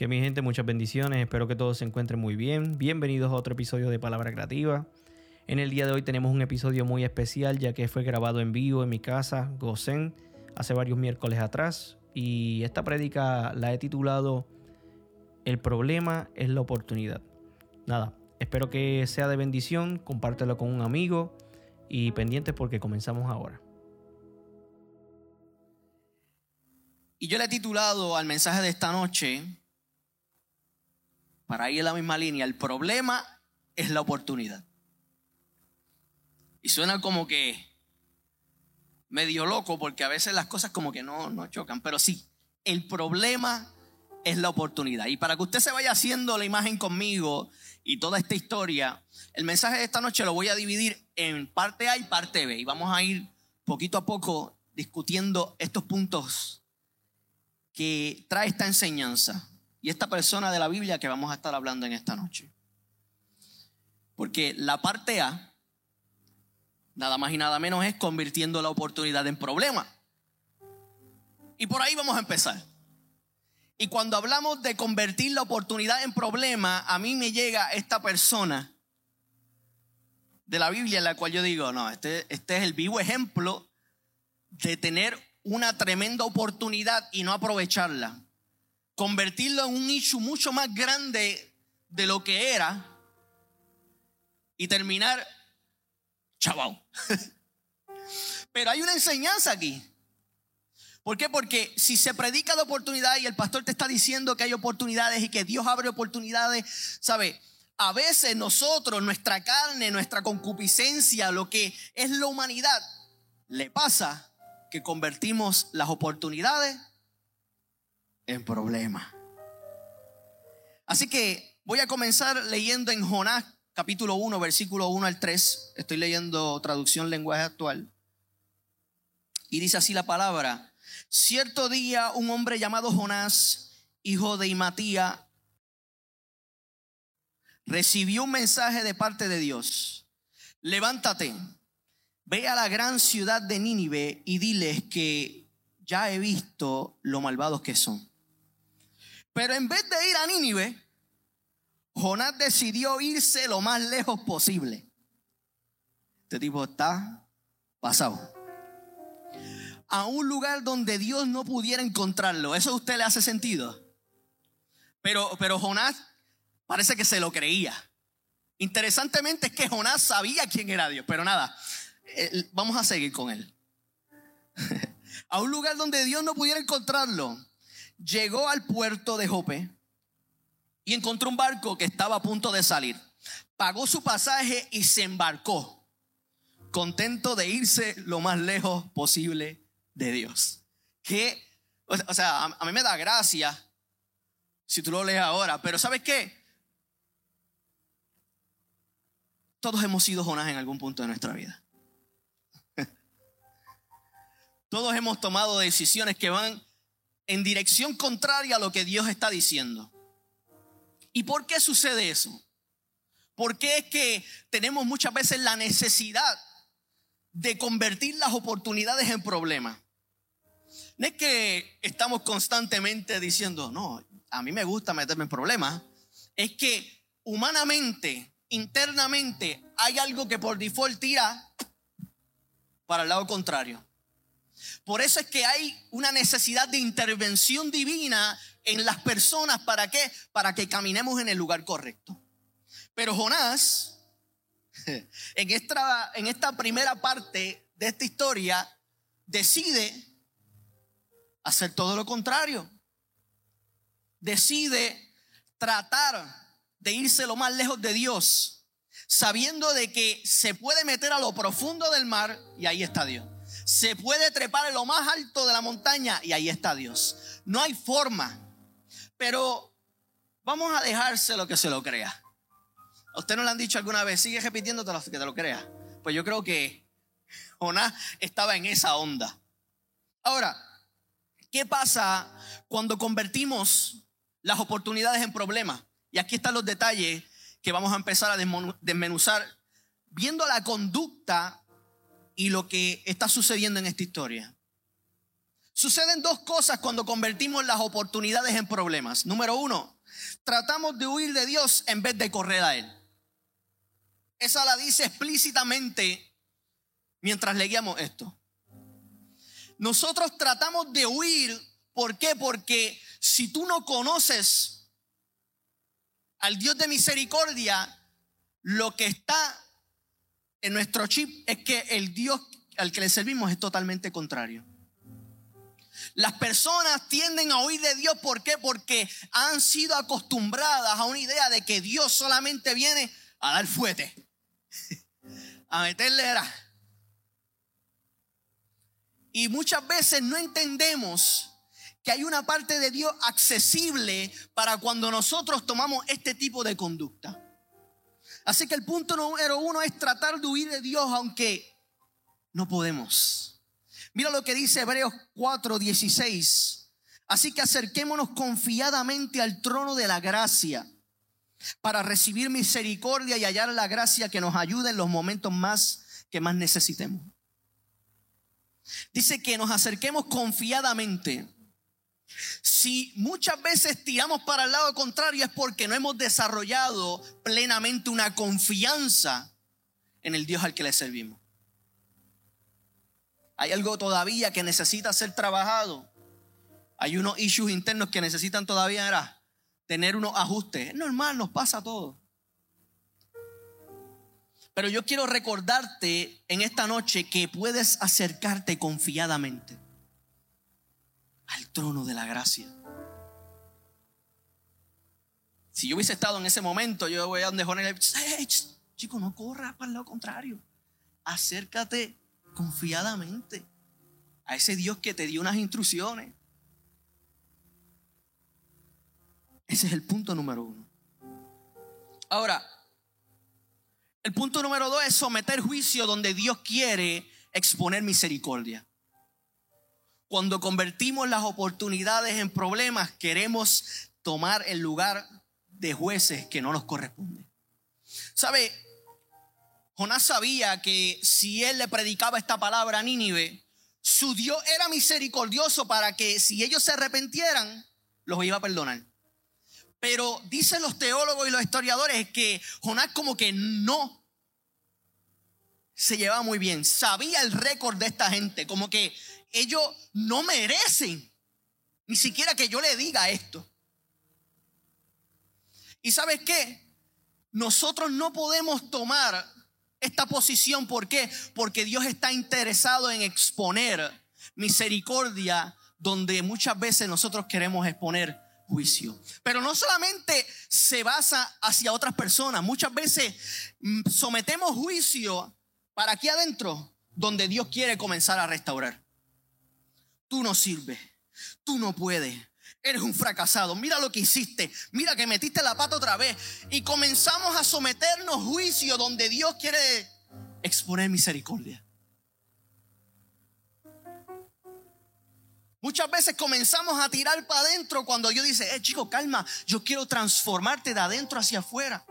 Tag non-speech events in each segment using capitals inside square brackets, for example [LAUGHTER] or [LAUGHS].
Que mi gente, muchas bendiciones. Espero que todos se encuentren muy bien. Bienvenidos a otro episodio de Palabra Creativa. En el día de hoy tenemos un episodio muy especial ya que fue grabado en vivo en mi casa, Gozen, hace varios miércoles atrás. Y esta prédica la he titulado El problema es la oportunidad. Nada, espero que sea de bendición. Compártelo con un amigo y pendientes porque comenzamos ahora. Y yo le he titulado al mensaje de esta noche para ir en la misma línea, el problema es la oportunidad. Y suena como que medio loco porque a veces las cosas como que no, no chocan, pero sí, el problema es la oportunidad. Y para que usted se vaya haciendo la imagen conmigo y toda esta historia, el mensaje de esta noche lo voy a dividir en parte A y parte B. Y vamos a ir poquito a poco discutiendo estos puntos que trae esta enseñanza y esta persona de la Biblia que vamos a estar hablando en esta noche. Porque la parte A, nada más y nada menos, es convirtiendo la oportunidad en problema. Y por ahí vamos a empezar. Y cuando hablamos de convertir la oportunidad en problema, a mí me llega esta persona de la Biblia en la cual yo digo, no, este, este es el vivo ejemplo de tener una tremenda oportunidad y no aprovecharla convertirlo en un issue mucho más grande de lo que era y terminar chaval. [LAUGHS] Pero hay una enseñanza aquí. ¿Por qué? Porque si se predica de oportunidad y el pastor te está diciendo que hay oportunidades y que Dios abre oportunidades, ¿sabe? A veces nosotros, nuestra carne, nuestra concupiscencia, lo que es la humanidad, le pasa que convertimos las oportunidades en problema. Así que voy a comenzar leyendo en Jonás capítulo 1, versículo 1 al 3. Estoy leyendo traducción lenguaje actual. Y dice así la palabra. Cierto día un hombre llamado Jonás, hijo de Imatía, recibió un mensaje de parte de Dios. Levántate, ve a la gran ciudad de Nínive y diles que ya he visto lo malvados que son. Pero en vez de ir a Nínive, Jonás decidió irse lo más lejos posible. Este tipo está pasado. A un lugar donde Dios no pudiera encontrarlo. ¿Eso a usted le hace sentido? Pero, pero Jonás parece que se lo creía. Interesantemente es que Jonás sabía quién era Dios, pero nada, eh, vamos a seguir con él. [LAUGHS] a un lugar donde Dios no pudiera encontrarlo llegó al puerto de Jope y encontró un barco que estaba a punto de salir. Pagó su pasaje y se embarcó, contento de irse lo más lejos posible de Dios. Que, o sea, a, mí me da gracia si tú lo lees ahora, pero ¿sabes qué? Todos hemos sido Jonás en algún punto de nuestra vida. [LAUGHS] Todos hemos tomado decisiones que van en dirección contraria a lo que Dios está diciendo. ¿Y por qué sucede eso? Porque es que tenemos muchas veces la necesidad de convertir las oportunidades en problemas. No es que estamos constantemente diciendo, no, a mí me gusta meterme en problemas. Es que humanamente, internamente, hay algo que por default tira para el lado contrario. Por eso es que hay una necesidad de intervención divina en las personas. ¿Para qué? Para que caminemos en el lugar correcto. Pero Jonás, [LAUGHS] en esta, en esta primera parte de esta historia, decide hacer todo lo contrario. Decide tratar de irse lo más lejos de Dios, sabiendo de que se puede meter a lo profundo del mar y ahí está Dios se puede trepar en lo más alto de la montaña y ahí está Dios. No hay forma. Pero vamos a dejárselo que se lo crea. ¿A usted no le han dicho alguna vez? Sigue repitiéndote que te lo crea. Pues yo creo que Jonás estaba en esa onda. Ahora, ¿qué pasa cuando convertimos las oportunidades en problemas? Y aquí están los detalles que vamos a empezar a desmenuzar viendo la conducta y lo que está sucediendo en esta historia. Suceden dos cosas cuando convertimos las oportunidades en problemas. Número uno, tratamos de huir de Dios en vez de correr a Él. Esa la dice explícitamente mientras leíamos esto. Nosotros tratamos de huir, ¿por qué? Porque si tú no conoces al Dios de misericordia, lo que está en nuestro chip es que el Dios al que le servimos es totalmente contrario. Las personas tienden a oír de Dios, ¿por qué? Porque han sido acostumbradas a una idea de que Dios solamente viene a dar fuete, [LAUGHS] a meterle era. Y muchas veces no entendemos que hay una parte de Dios accesible para cuando nosotros tomamos este tipo de conducta. Así que el punto número uno es tratar de huir de Dios aunque no podemos. Mira lo que dice Hebreos 4:16. Así que acerquémonos confiadamente al trono de la gracia para recibir misericordia y hallar la gracia que nos ayude en los momentos más que más necesitemos. Dice que nos acerquemos confiadamente. Si muchas veces tiramos para el lado contrario es porque no hemos desarrollado plenamente una confianza en el Dios al que le servimos. Hay algo todavía que necesita ser trabajado. Hay unos issues internos que necesitan todavía tener unos ajustes. Es normal, nos pasa todo. Pero yo quiero recordarte en esta noche que puedes acercarte confiadamente al trono de la gracia. Si yo hubiese estado en ese momento, yo voy a donde Juan y chico, no corras para el lado contrario. Acércate confiadamente a ese Dios que te dio unas instrucciones. Ese es el punto número uno. Ahora, el punto número dos es someter juicio donde Dios quiere exponer misericordia. Cuando convertimos las oportunidades en problemas, queremos tomar el lugar de jueces que no nos corresponde. ¿Sabe? Jonás sabía que si él le predicaba esta palabra a Nínive, su Dios era misericordioso para que si ellos se arrepentieran, los iba a perdonar. Pero dicen los teólogos y los historiadores que Jonás como que no se llevaba muy bien. Sabía el récord de esta gente. Como que ellos no merecen ni siquiera que yo le diga esto. ¿Y sabes qué? Nosotros no podemos tomar esta posición. ¿Por qué? Porque Dios está interesado en exponer misericordia donde muchas veces nosotros queremos exponer juicio. Pero no solamente se basa hacia otras personas, muchas veces mm, sometemos juicio para aquí adentro, donde Dios quiere comenzar a restaurar. Tú no sirves, tú no puedes, eres un fracasado, mira lo que hiciste, mira que metiste la pata otra vez. Y comenzamos a someternos juicio donde Dios quiere exponer misericordia. Muchas veces comenzamos a tirar para adentro cuando Dios dice, eh chico, calma, yo quiero transformarte de adentro hacia afuera.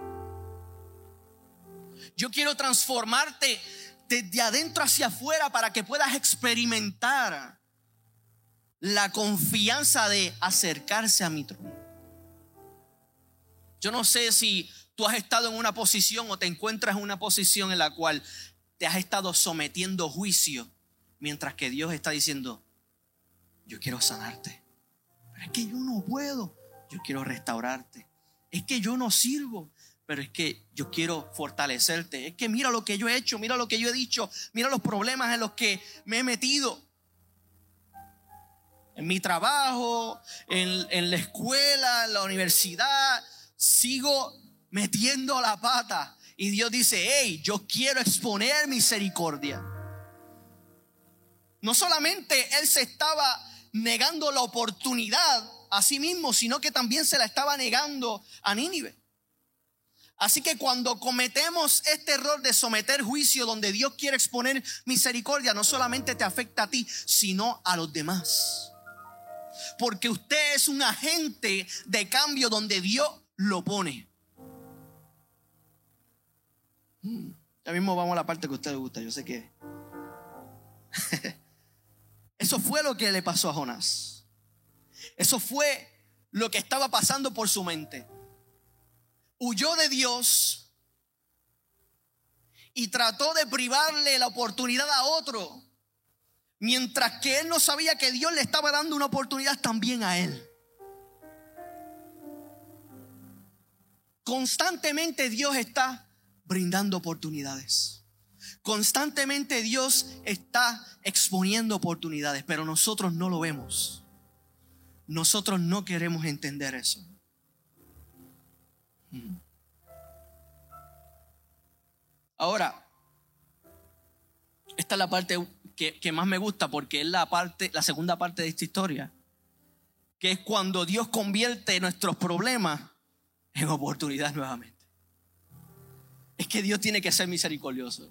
Yo quiero transformarte desde adentro hacia afuera para que puedas experimentar la confianza de acercarse a mi trono. Yo no sé si tú has estado en una posición o te encuentras en una posición en la cual te has estado sometiendo juicio mientras que Dios está diciendo, yo quiero sanarte. Pero es que yo no puedo. Yo quiero restaurarte. Es que yo no sirvo. Pero es que yo quiero fortalecerte. Es que mira lo que yo he hecho, mira lo que yo he dicho, mira los problemas en los que me he metido. En mi trabajo, en, en la escuela, en la universidad, sigo metiendo la pata. Y Dios dice, hey, yo quiero exponer misericordia. No solamente Él se estaba negando la oportunidad a sí mismo, sino que también se la estaba negando a Nínive. Así que cuando cometemos este error de someter juicio donde Dios quiere exponer misericordia, no solamente te afecta a ti, sino a los demás. Porque usted es un agente de cambio donde Dios lo pone. Hmm, ya mismo vamos a la parte que a usted le gusta, yo sé que... [LAUGHS] Eso fue lo que le pasó a Jonás. Eso fue lo que estaba pasando por su mente. Huyó de Dios y trató de privarle la oportunidad a otro, mientras que él no sabía que Dios le estaba dando una oportunidad también a él. Constantemente Dios está brindando oportunidades. Constantemente Dios está exponiendo oportunidades, pero nosotros no lo vemos. Nosotros no queremos entender eso. Hmm. Ahora, esta es la parte que, más me gusta porque es la parte, la segunda parte de esta historia, que es cuando Dios convierte nuestros problemas en oportunidad nuevamente. Es que Dios tiene que ser misericordioso.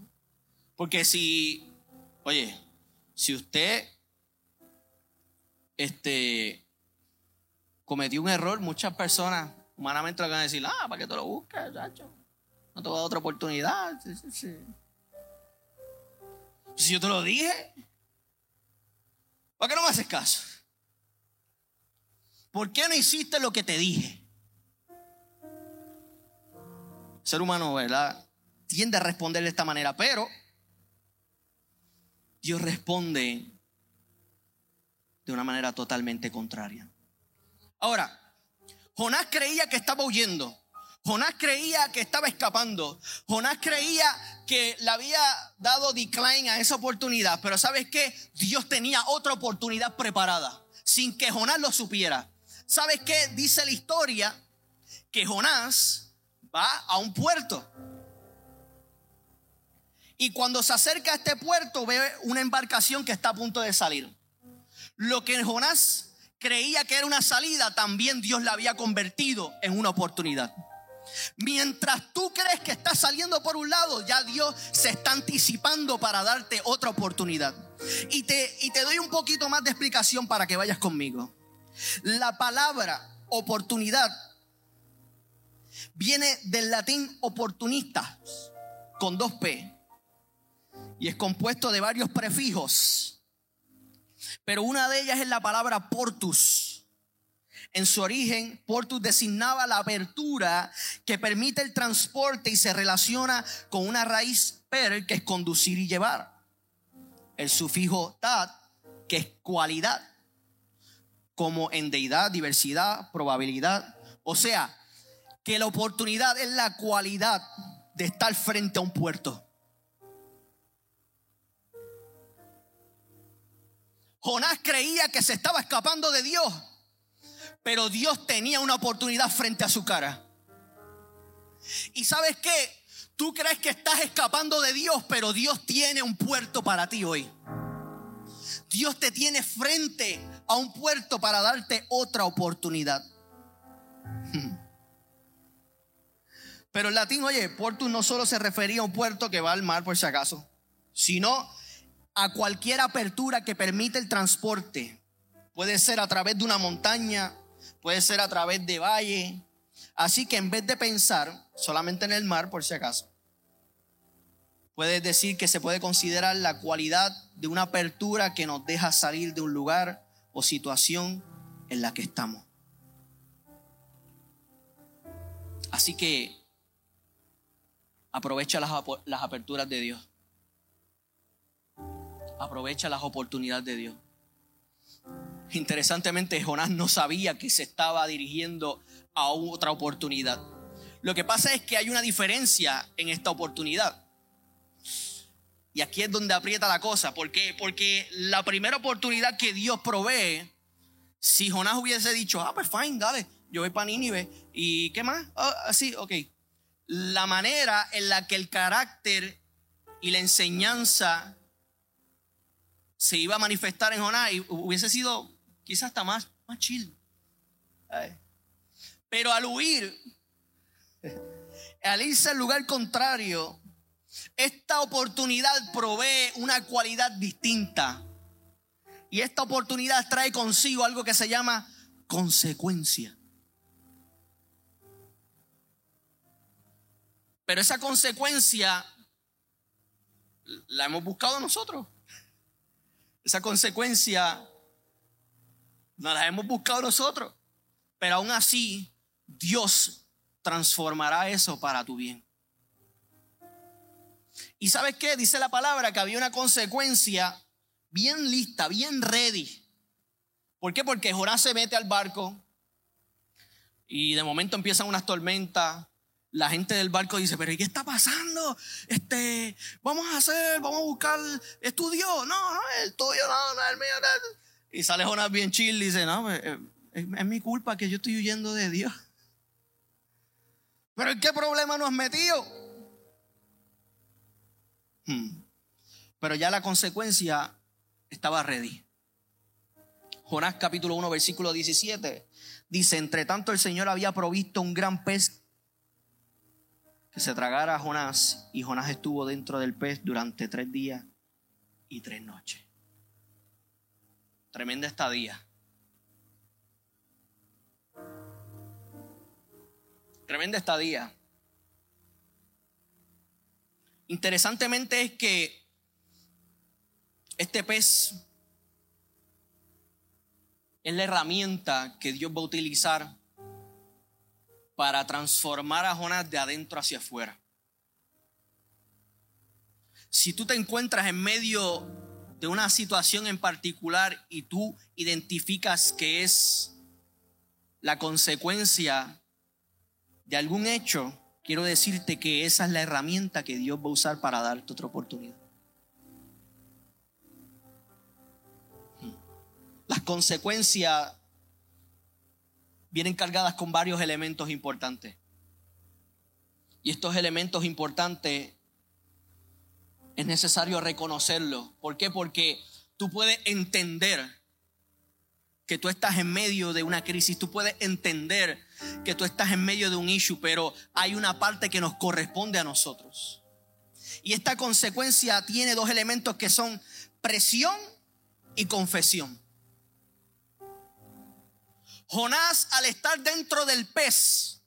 Porque si, oye, si usted este, cometió un error, muchas personas humanamente le van a decir, ah, ¿para qué te lo buscas, chacho? No te voy a dar otra oportunidad. Si yo te lo dije, ¿para qué no me haces caso? ¿Por qué no hiciste lo que te dije? ser humano, ¿verdad? Tiende a responder de esta manera, pero Dios responde de una manera totalmente contraria. Ahora, Jonás creía que estaba huyendo. Jonás creía que estaba escapando. Jonás creía que le había dado decline a esa oportunidad. Pero ¿sabes qué? Dios tenía otra oportunidad preparada sin que Jonás lo supiera. ¿Sabes qué? Dice la historia que Jonás va a un puerto. Y cuando se acerca a este puerto ve una embarcación que está a punto de salir. Lo que Jonás creía que era una salida, también Dios la había convertido en una oportunidad. Mientras tú crees que estás saliendo por un lado, ya Dios se está anticipando para darte otra oportunidad. Y te, y te doy un poquito más de explicación para que vayas conmigo. La palabra oportunidad viene del latín oportunista, con dos P, y es compuesto de varios prefijos, pero una de ellas es la palabra portus. En su origen, portus designaba la apertura que permite el transporte y se relaciona con una raíz per, que es conducir y llevar. El sufijo tat, que es cualidad, como en deidad, diversidad, probabilidad. O sea, que la oportunidad es la cualidad de estar frente a un puerto. Jonás creía que se estaba escapando de Dios, pero Dios tenía una oportunidad frente a su cara. Y sabes qué? Tú crees que estás escapando de Dios, pero Dios tiene un puerto para ti hoy. Dios te tiene frente a un puerto para darte otra oportunidad. Pero el latín, oye, puerto no solo se refería a un puerto que va al mar por si acaso, sino a cualquier apertura que permite el transporte. Puede ser a través de una montaña, puede ser a través de valle. Así que en vez de pensar solamente en el mar, por si acaso, puedes decir que se puede considerar la cualidad de una apertura que nos deja salir de un lugar o situación en la que estamos. Así que Aprovecha las, las aperturas de Dios. Aprovecha las oportunidades de Dios. Interesantemente, Jonás no sabía que se estaba dirigiendo a otra oportunidad. Lo que pasa es que hay una diferencia en esta oportunidad. Y aquí es donde aprieta la cosa. ¿Por qué? Porque la primera oportunidad que Dios provee, si Jonás hubiese dicho, ah, pues fine, dale, yo voy para Nínive. ¿Y qué más? así, ah, ok la manera en la que el carácter y la enseñanza se iba a manifestar en Jonás hubiese sido quizás hasta más, más chill. Pero al huir, al irse al lugar contrario, esta oportunidad provee una cualidad distinta. Y esta oportunidad trae consigo algo que se llama consecuencia. Pero esa consecuencia la hemos buscado nosotros. Esa consecuencia nos la hemos buscado nosotros. Pero aún así, Dios transformará eso para tu bien. ¿Y sabes qué? Dice la palabra que había una consecuencia bien lista, bien ready. ¿Por qué? Porque Jonás se mete al barco y de momento empiezan unas tormentas. La gente del barco dice, pero ¿y qué está pasando? Este, vamos a hacer, vamos a buscar, estudio. No, no, el tuyo, no, no, el mío. Y sale Jonás bien chill y dice, no, es, eh, es mi culpa que yo estoy huyendo de Dios. Pero ¿en qué problema nos has metido? Hmm. Pero ya la consecuencia estaba ready. Jonás capítulo 1 versículo 17 dice, entre tanto el Señor había provisto un gran pez que se tragara a Jonás y Jonás estuvo dentro del pez durante tres días y tres noches. Tremenda estadía. Tremenda estadía. Interesantemente es que este pez es la herramienta que Dios va a utilizar para transformar a Jonás de adentro hacia afuera. Si tú te encuentras en medio de una situación en particular y tú identificas que es la consecuencia de algún hecho, quiero decirte que esa es la herramienta que Dios va a usar para darte otra oportunidad. Las consecuencias vienen cargadas con varios elementos importantes. Y estos elementos importantes es necesario reconocerlos. ¿Por qué? Porque tú puedes entender que tú estás en medio de una crisis, tú puedes entender que tú estás en medio de un issue, pero hay una parte que nos corresponde a nosotros. Y esta consecuencia tiene dos elementos que son presión y confesión. Jonás al estar dentro del pez,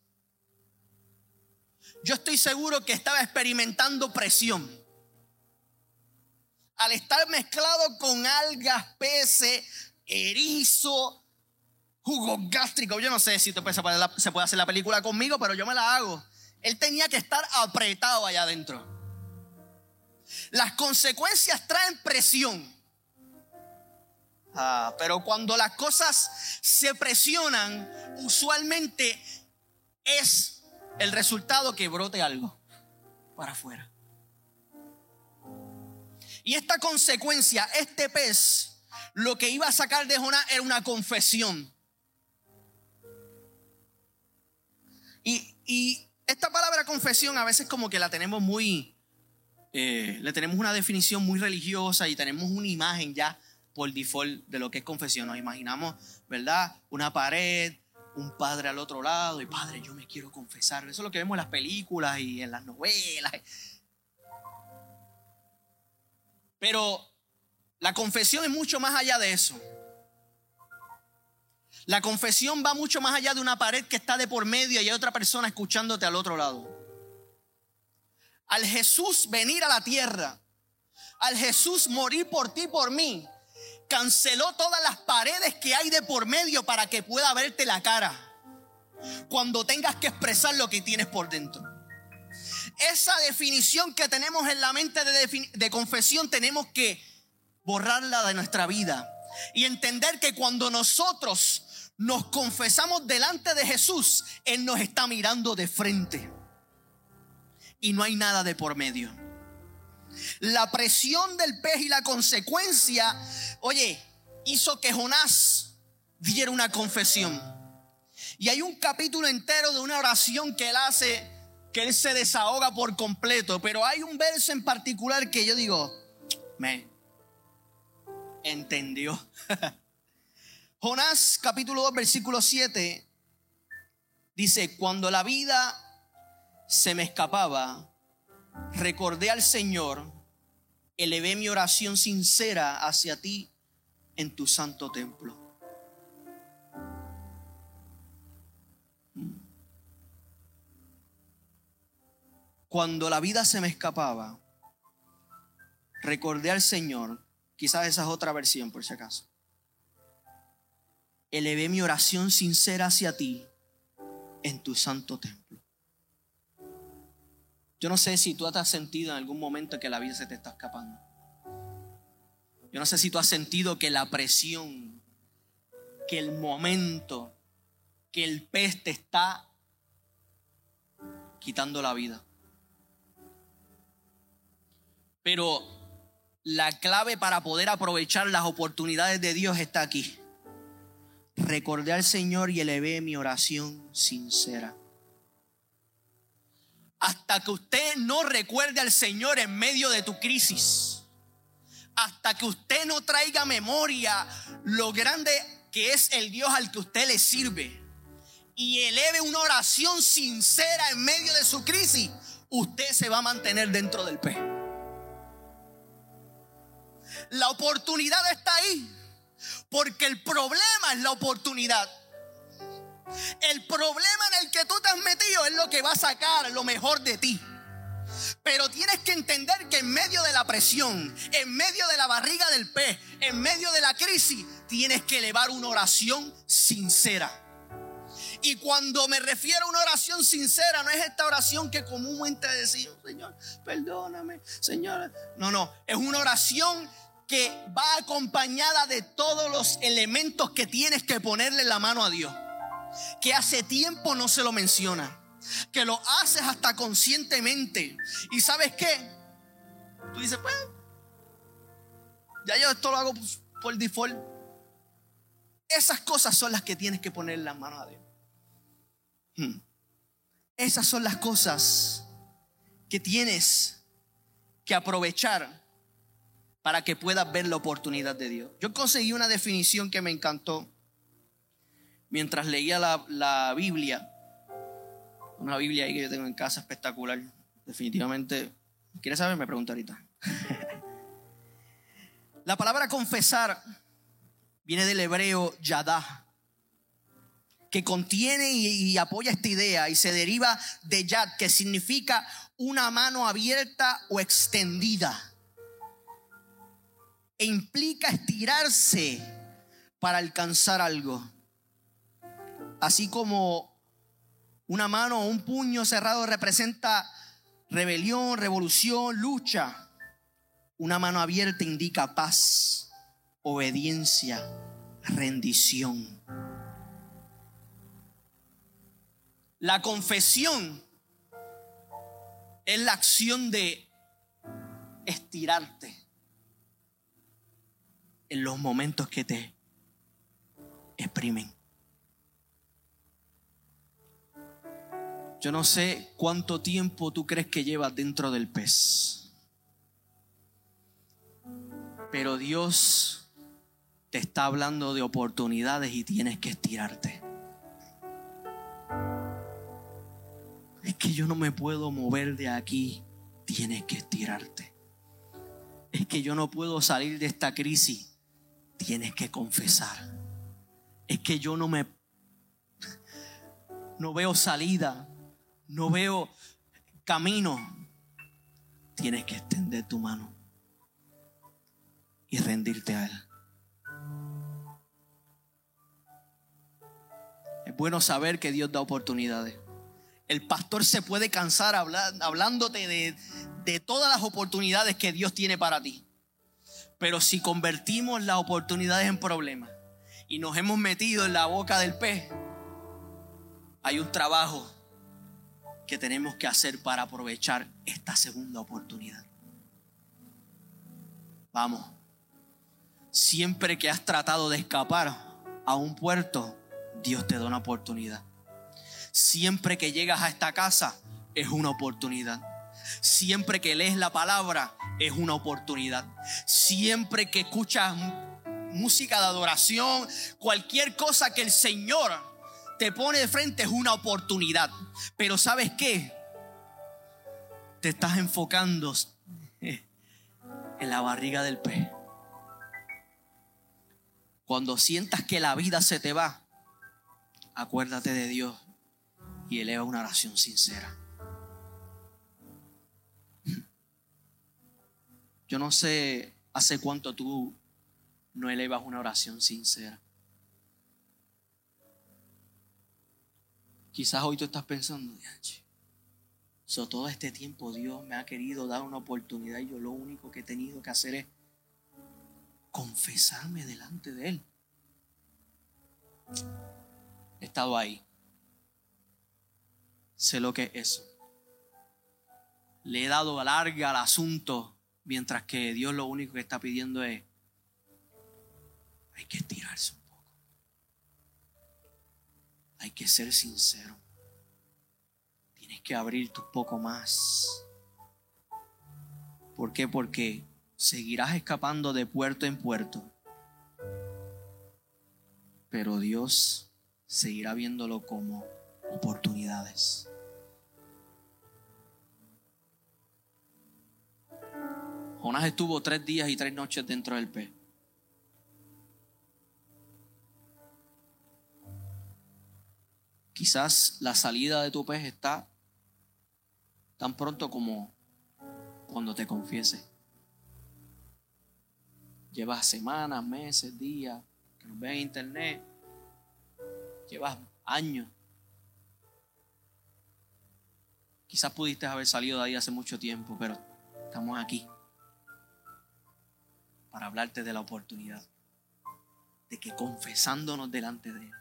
yo estoy seguro que estaba experimentando presión. Al estar mezclado con algas, peces, erizo, jugo gástrico. Yo no sé si se puede hacer la película conmigo, pero yo me la hago. Él tenía que estar apretado allá adentro. Las consecuencias traen presión. Ah, pero cuando las cosas se presionan, usualmente es el resultado que brote algo para afuera. Y esta consecuencia, este pez, lo que iba a sacar de Jonás era una confesión. Y, esta palabra confesión a veces como que la tenemos muy, eh, le tenemos una definición muy religiosa y tenemos una imagen ya por default de lo que es confesión. Nos imaginamos, ¿verdad? Una pared, un padre al otro lado y padre, yo me quiero confesar. Eso es lo que vemos en las películas y en las novelas. Pero la confesión es mucho más allá de eso. La confesión va mucho más allá de una pared que está de por medio y hay otra persona escuchándote al otro lado. Al Jesús venir a la tierra, al Jesús morir por ti, por mí, canceló todas las paredes que hay de por medio para que pueda verte la cara cuando tengas que expresar lo que tienes por dentro. Esa definición que tenemos en la mente de, confesión tenemos que borrarla de nuestra vida y entender que cuando nosotros nos confesamos delante de Jesús, Él nos está mirando de frente. Y no hay nada de por medio. La presión del pez y la consecuencia, oye, hizo que Jonás diera una confesión. Y hay un capítulo entero de una oración que él hace, que él se desahoga por completo. Pero hay un verso en particular que yo digo, me entendió. [LAUGHS] Jonás capítulo 2 versículo 7 dice, cuando la vida se me escapaba, recordé al Señor, elevé mi oración sincera hacia ti en tu santo templo. Cuando la vida se me escapaba, recordé al Señor Quizás esa es otra versión, por si acaso. Elevé mi oración sincera hacia ti en tu santo templo. Yo no sé si tú has sentido en algún momento que la vida se te está escapando. Yo no sé si tú has sentido que la presión, que el momento, que el pez te está quitando la vida. Pero la clave para poder aprovechar las oportunidades de Dios está aquí. Recordé al Señor y elevé mi oración sincera. Hasta que usted no recuerde al Señor en medio de tu crisis. Hasta que usted no traiga memoria lo grande que es el Dios al que usted le sirve. Y eleve una oración sincera en medio de su crisis. Usted se va a mantener dentro del pez. La oportunidad está ahí. Porque el problema es la oportunidad. El problema en el que tú te has metido es lo que va a sacar lo mejor de ti. Pero tienes que entender que en medio de la presión, en medio de la barriga del pez, en medio de la crisis, tienes que elevar una oración sincera. Y cuando me refiero a una oración sincera, no es esta oración que comúnmente decimos, Señor, perdóname, Señor. No, no, es una oración que va acompañada de todos los elementos que tienes que ponerle la mano a Dios. Que hace tiempo no se lo menciona. Que lo haces hasta conscientemente. ¿Y sabes qué? Tú dices, pues, ya yo esto lo hago por default. Esas cosas son las que tienes que poner en las manos a Dios. Hmm. Esas son las cosas que tienes que aprovechar para que puedas ver la oportunidad de Dios. Yo conseguí una definición que me encantó mientras leía la, Biblia. Una Biblia ahí que yo tengo en casa espectacular. Definitivamente, ¿quieres saber? Me pregunta ahorita. [LAUGHS] la palabra confesar viene del hebreo yadá, que contiene y, y, apoya esta idea y se deriva de yad, que significa una mano abierta o extendida e implica estirarse para alcanzar algo. Así como una mano o un puño cerrado representa rebelión, revolución, lucha. Una mano abierta indica paz, obediencia, rendición. La confesión es la acción de estirarte en los momentos que te exprimen. Yo no sé cuánto tiempo tú crees que llevas dentro del pez. Pero Dios te está hablando de oportunidades y tienes que estirarte. Es que yo no me puedo mover de aquí. Tienes que estirarte. Es que yo no puedo salir de esta crisis tienes que confesar. Es que yo no me no veo salida, no veo camino. Tienes que extender tu mano y rendirte a él. Es bueno saber que Dios da oportunidades. El pastor se puede cansar hablándote de, de todas las oportunidades que Dios tiene para ti. Pero si convertimos las oportunidades en problemas y nos hemos metido en la boca del pez, hay un trabajo que tenemos que hacer para aprovechar esta segunda oportunidad. Vamos, siempre que has tratado de escapar a un puerto, Dios te da una oportunidad. Siempre que llegas a esta casa, es una oportunidad. Siempre que lees la palabra, es una oportunidad. Siempre que escuchas música de adoración, cualquier cosa que el Señor te pone de frente es una oportunidad. Pero ¿sabes qué? Te estás enfocando en la barriga del pez. Cuando sientas que la vida se te va, acuérdate de Dios y eleva una oración sincera. Yo no sé ¿Hace cuánto tú no elevas una oración sincera? Quizás hoy tú estás pensando, so, todo este tiempo Dios me ha querido dar una oportunidad y yo lo único que he tenido que hacer es confesarme delante de Él. He estado ahí. Sé lo que es eso. Le he dado larga al asunto, mientras que Dios lo único que está pidiendo es, hay que estirarse un poco. Hay que ser sincero. Tienes que abrirte un poco más. ¿Por qué? Porque seguirás escapando de puerto en puerto. Pero Dios seguirá viéndolo como oportunidades. Jonás estuvo tres días y tres noches dentro del pez. Quizás la salida de tu pez está tan pronto como cuando te confieses. Llevas semanas, meses, días, que nos ven en internet. Llevas años. Quizás pudiste haber salido de ahí hace mucho tiempo, pero estamos aquí para hablarte de la oportunidad de que confesándonos delante de Él,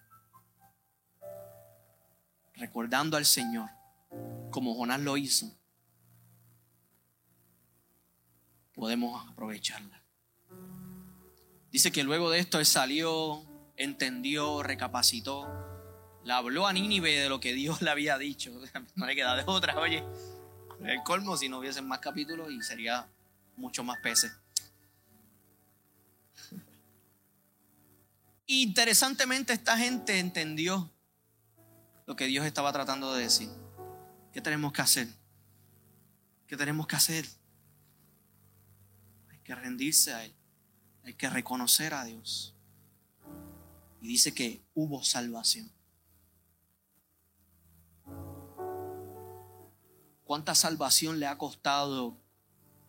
recordando al Señor, como Jonás lo hizo, podemos aprovecharla. Dice que luego de esto él salió, entendió, recapacitó, le habló a Nínive de lo que Dios le había dicho. [LAUGHS] No le queda de otra, oye, el colmo si no hubiesen más capítulos y sería mucho más peces. Interesantemente esta gente entendió lo que Dios estaba tratando de decir. ¿Qué tenemos que hacer? ¿Qué tenemos que hacer? Hay que rendirse a Él. Hay que reconocer a Dios. Y dice que hubo salvación. ¿Cuánta salvación le ha costado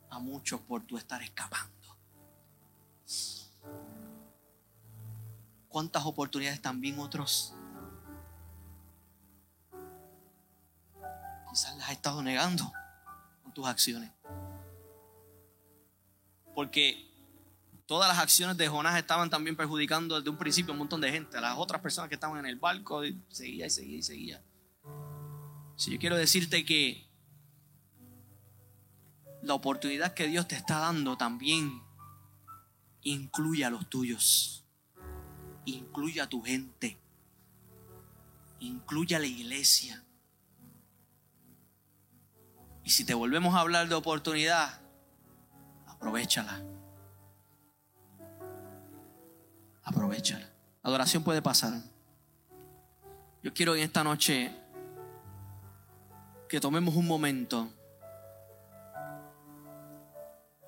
a muchos por tu estar escapando? Cuántas oportunidades también otros quizás las has estado negando con tus acciones. Porque todas las acciones de Jonás estaban también perjudicando desde un principio a un montón de gente, a las otras personas que estaban en el barco, y seguía y seguía y seguía. Si yo quiero decirte que la oportunidad que Dios te está dando también incluye a los tuyos incluye a tu gente, incluye a la iglesia. Y si te volvemos a hablar de oportunidad, aprovechala. Aprovechala. Adoración puede pasar. Yo quiero en esta noche que tomemos un momento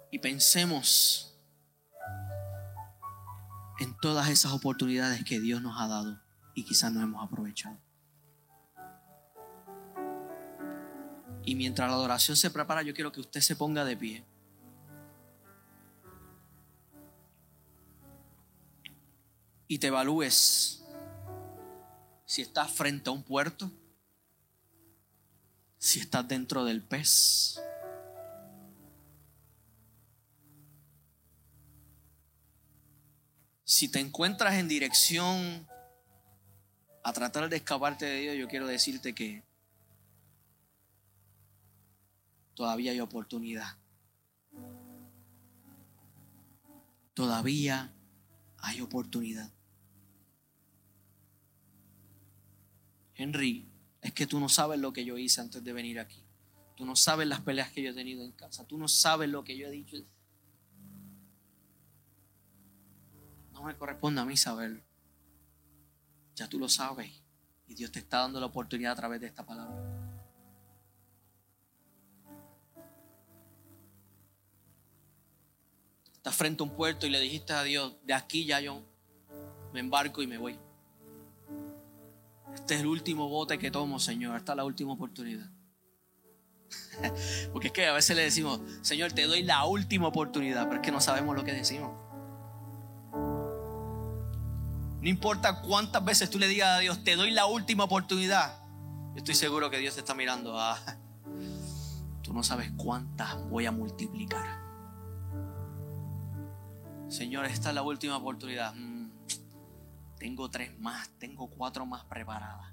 y pensemos en todas esas oportunidades que Dios nos ha dado y quizás no hemos aprovechado. Y mientras la adoración se prepara, yo quiero que usted se ponga de pie. Y te evalúes si estás frente a un puerto, si estás dentro del pez si te encuentras en dirección a tratar de escaparte de Dios, yo quiero decirte que todavía hay oportunidad. Todavía hay oportunidad. Henry, es que tú no sabes lo que yo hice antes de venir aquí. Tú no sabes las peleas que yo he tenido en casa. Tú no sabes lo que yo he dicho. Me corresponde a mí saberlo. Ya tú lo sabes y Dios te está dando la oportunidad a través de esta palabra. Estás frente a un puerto y le dijiste a Dios, de aquí ya yo me embarco y me voy. Este es el último bote que tomo, Señor. Esta es la última oportunidad. [LAUGHS] Porque es que a veces le decimos, Señor, te doy la última oportunidad, pero es que no sabemos lo que decimos. No importa cuántas veces tú le digas a Dios, te doy la última oportunidad. Estoy seguro que Dios te está mirando. Ah, tú no sabes cuántas voy a multiplicar. Señor, esta es la última oportunidad. Mm, tengo tres más, tengo cuatro más preparadas.